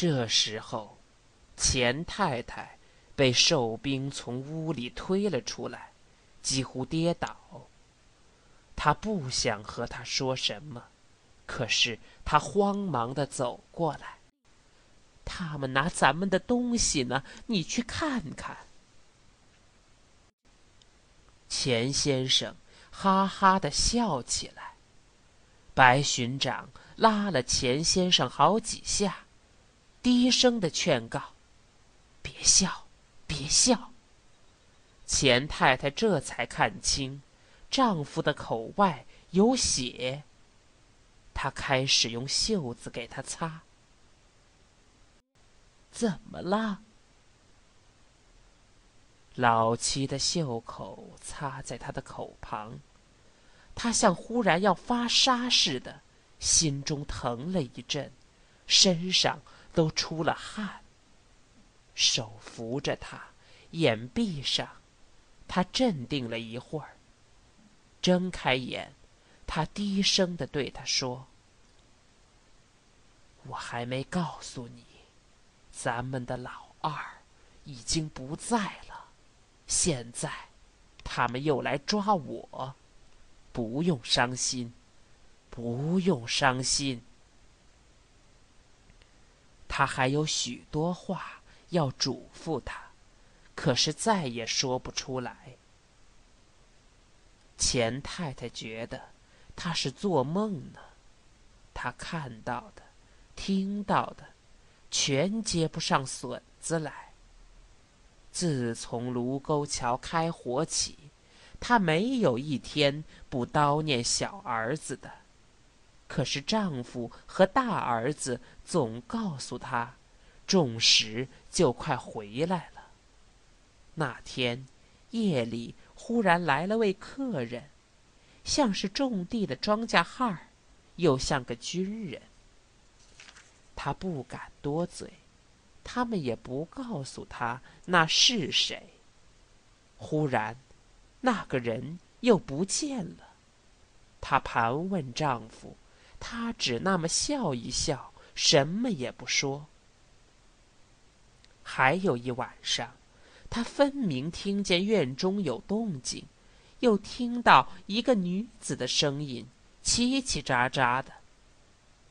这时候，钱太太被哨兵从屋里推了出来，几乎跌倒。他不想和他说什么，可是他慌忙的走过来。他们拿咱们的东西呢，你去看看。钱先生哈哈的笑起来，白巡长拉了钱先生好几下。低声的劝告：“别笑，别笑。”钱太太这才看清，丈夫的口外有血。她开始用袖子给他擦。怎么了？老七的袖口擦在他的口旁，他像忽然要发杀似的，心中疼了一阵，身上。都出了汗。手扶着他，眼闭上，他镇定了一会儿。睁开眼，他低声的对他说：“我还没告诉你，咱们的老二已经不在了。现在，他们又来抓我。不用伤心，不用伤心。”他还有许多话要嘱咐他，可是再也说不出来。钱太太觉得他是做梦呢，他看到的、听到的，全接不上笋子来。自从卢沟桥开火起，他没有一天不叨念小儿子的。可是丈夫和大儿子总告诉他，种时就快回来了。那天夜里忽然来了位客人，像是种地的庄稼汉儿，又像个军人。他不敢多嘴，他们也不告诉他那是谁。忽然，那个人又不见了。她盘问丈夫。他只那么笑一笑，什么也不说。还有一晚上，他分明听见院中有动静，又听到一个女子的声音，叽叽喳喳的。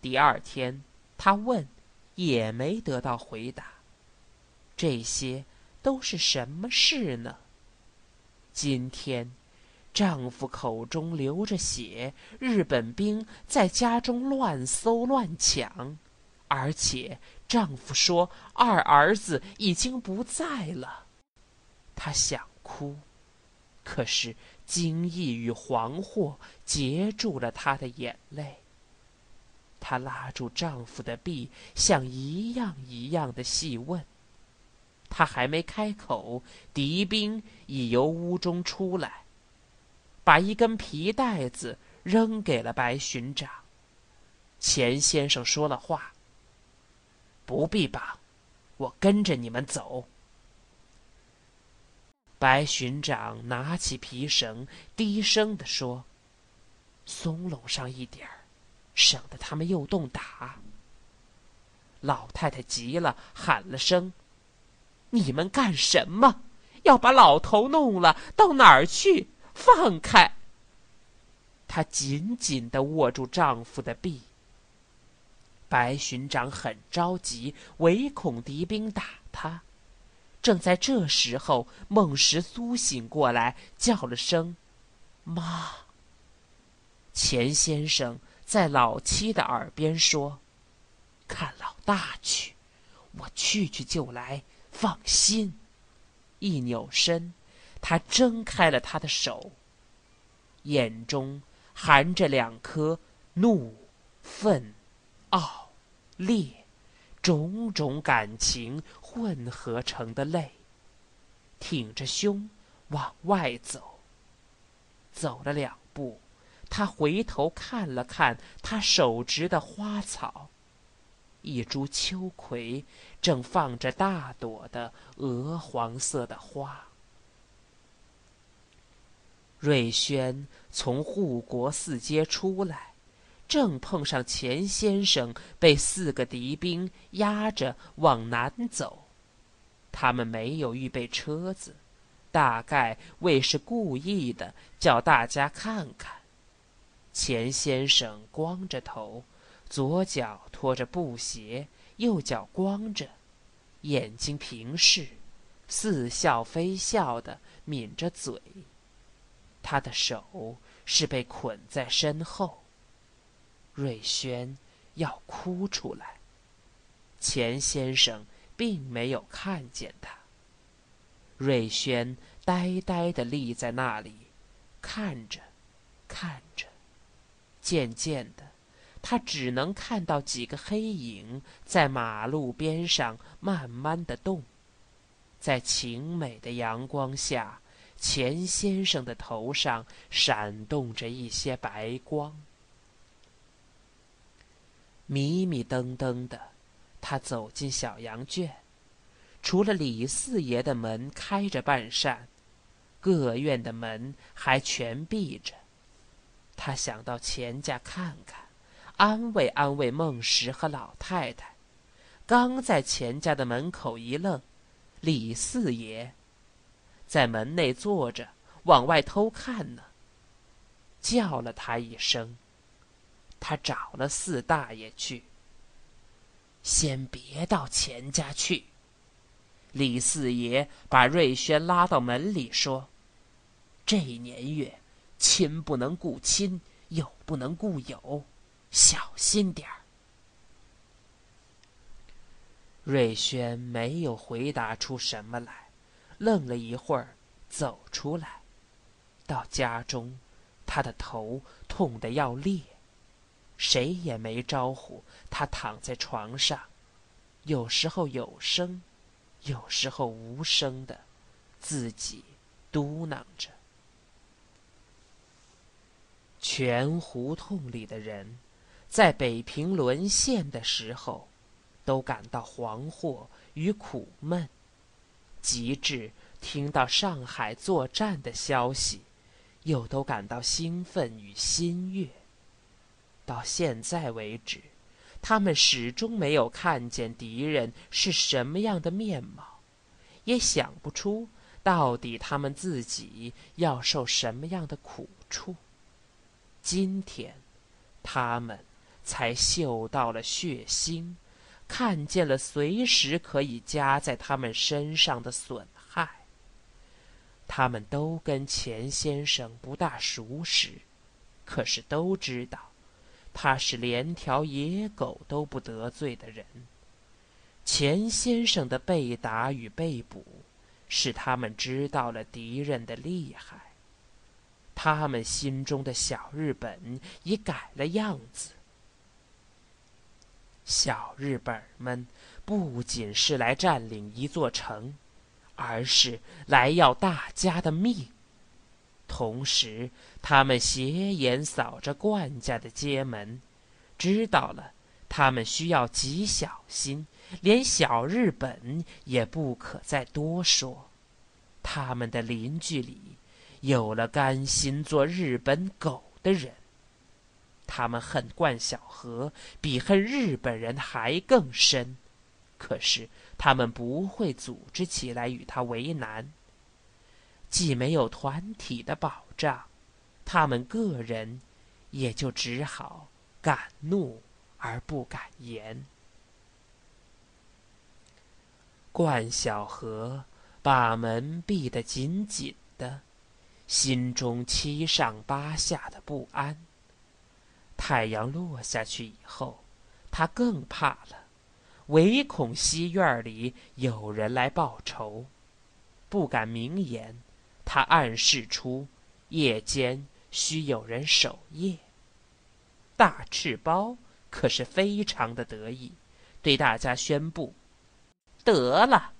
第二天，他问，也没得到回答。这些都是什么事呢？今天。丈夫口中流着血，日本兵在家中乱搜乱抢，而且丈夫说二儿子已经不在了。她想哭，可是惊异与惶惑截住了她的眼泪。她拉住丈夫的臂，像一样一样的细问。她还没开口，敌兵已由屋中出来。把一根皮带子扔给了白巡长。钱先生说了话：“不必绑，我跟着你们走。”白巡长拿起皮绳，低声地说：“松拢上一点儿，省得他们又动打。”老太太急了，喊了声：“你们干什么？要把老头弄了，到哪儿去？”放开！她紧紧的握住丈夫的臂。白巡长很着急，唯恐敌兵打他。正在这时候，孟石苏醒过来，叫了声“妈”。钱先生在老七的耳边说：“看老大去，我去去就来，放心。”一扭身。他睁开了他的手，眼中含着两颗怒、愤、傲、烈种种感情混合成的泪，挺着胸往外走。走了两步，他回头看了看他手执的花草，一株秋葵正放着大朵的鹅黄色的花。瑞轩从护国寺街出来，正碰上钱先生被四个敌兵压着往南走。他们没有预备车子，大概为是故意的，叫大家看看。钱先生光着头，左脚拖着布鞋，右脚光着，眼睛平视，似笑非笑的抿着嘴。他的手是被捆在身后。瑞轩要哭出来，钱先生并没有看见他。瑞轩呆呆的立在那里，看着，看着。渐渐的，他只能看到几个黑影在马路边上慢慢的动，在晴美的阳光下，钱先生的头上闪动着一些白光。迷迷瞪瞪的，他走进小羊圈，除了李四爷的门开着半扇，各院的门还全闭着。他想到钱家看看，安慰安慰孟石和老太太。刚在钱家的门口一愣，李四爷在门内坐着，往外偷看呢。叫了他一声，他找了四大爷去。先别到钱家去。李四爷把瑞轩拉到门里说：“这年月。”亲不能顾亲，友不能顾友，小心点儿。瑞轩没有回答出什么来，愣了一会儿，走出来，到家中，他的头痛得要裂，谁也没招呼他躺在床上，有时候有声，有时候无声的，自己嘟囔着。全胡同里的人，在北平沦陷的时候，都感到惶惑与苦闷；及至听到上海作战的消息，又都感到兴奋与欣悦。到现在为止，他们始终没有看见敌人是什么样的面貌，也想不出到底他们自己要受什么样的苦处。今天，他们才嗅到了血腥，看见了随时可以加在他们身上的损害。他们都跟钱先生不大熟识，可是都知道，他是连条野狗都不得罪的人。钱先生的被打与被捕，使他们知道了敌人的厉害。他们心中的小日本已改了样子。小日本们不仅是来占领一座城，而是来要大家的命。同时，他们斜眼扫着冠家的街门，知道了他们需要极小心，连小日本也不可再多说。他们的邻居里。有了甘心做日本狗的人，他们恨冠晓荷比恨日本人还更深，可是他们不会组织起来与他为难。既没有团体的保障，他们个人也就只好敢怒而不敢言。冠晓荷把门闭得紧紧的。心中七上八下的不安。太阳落下去以后，他更怕了，唯恐西院里有人来报仇，不敢明言。他暗示出夜间需有人守夜。大赤包可是非常的得意，对大家宣布：“得了，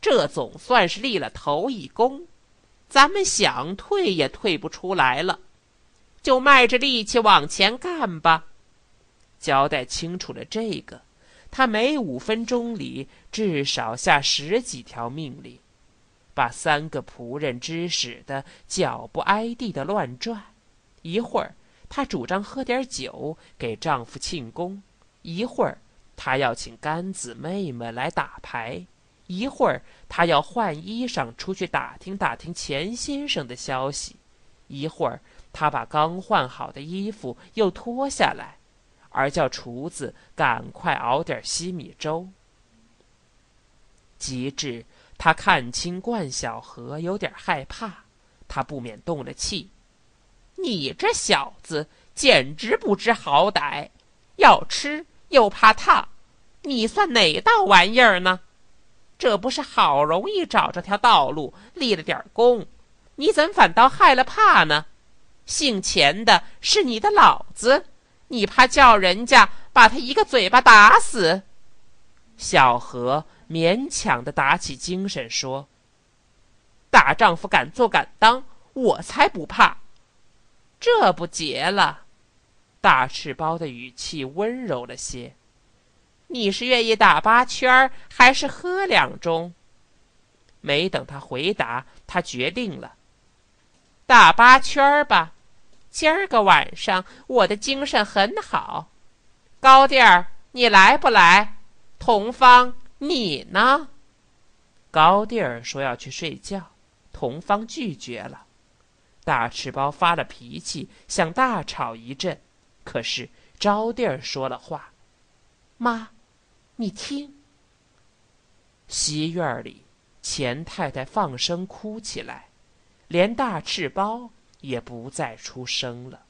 这总算是立了头一功。”咱们想退也退不出来了，就迈着力气往前干吧。交代清楚了这个，他每五分钟里至少下十几条命令，把三个仆人指使的脚不挨地的乱转。一会儿，她主张喝点酒给丈夫庆功；一会儿，她要请干姊妹们来打牌；一会儿，她要换衣裳出去打听打听钱先生的消息；一会儿，他把刚换好的衣服又脱下来，而叫厨子赶快熬点稀米粥。极致，他看清冠晓荷有点害怕，他不免动了气。你这小子简直不知好歹，要吃又怕烫，你算哪道玩意儿呢？这不是好容易找着条道路，立了点功，你怎反倒害了怕呢？姓钱的是你的老子，你怕叫人家把他一个嘴巴打死？小何勉强的打起精神说：“大丈夫敢做敢当，我才不怕。”这不结了，大赤包的语气温柔了些。你是愿意打八圈儿，还是喝两盅？没等他回答，他决定了，打八圈儿吧。今儿个晚上我的精神很好。高弟儿，你来不来？童芳，你呢？高弟儿说要去睡觉，童芳拒绝了。大赤包发了脾气，想大吵一阵，可是招娣儿说了话：“妈，你听。”西院里，钱太太放声哭起来，连大赤包也不再出声了。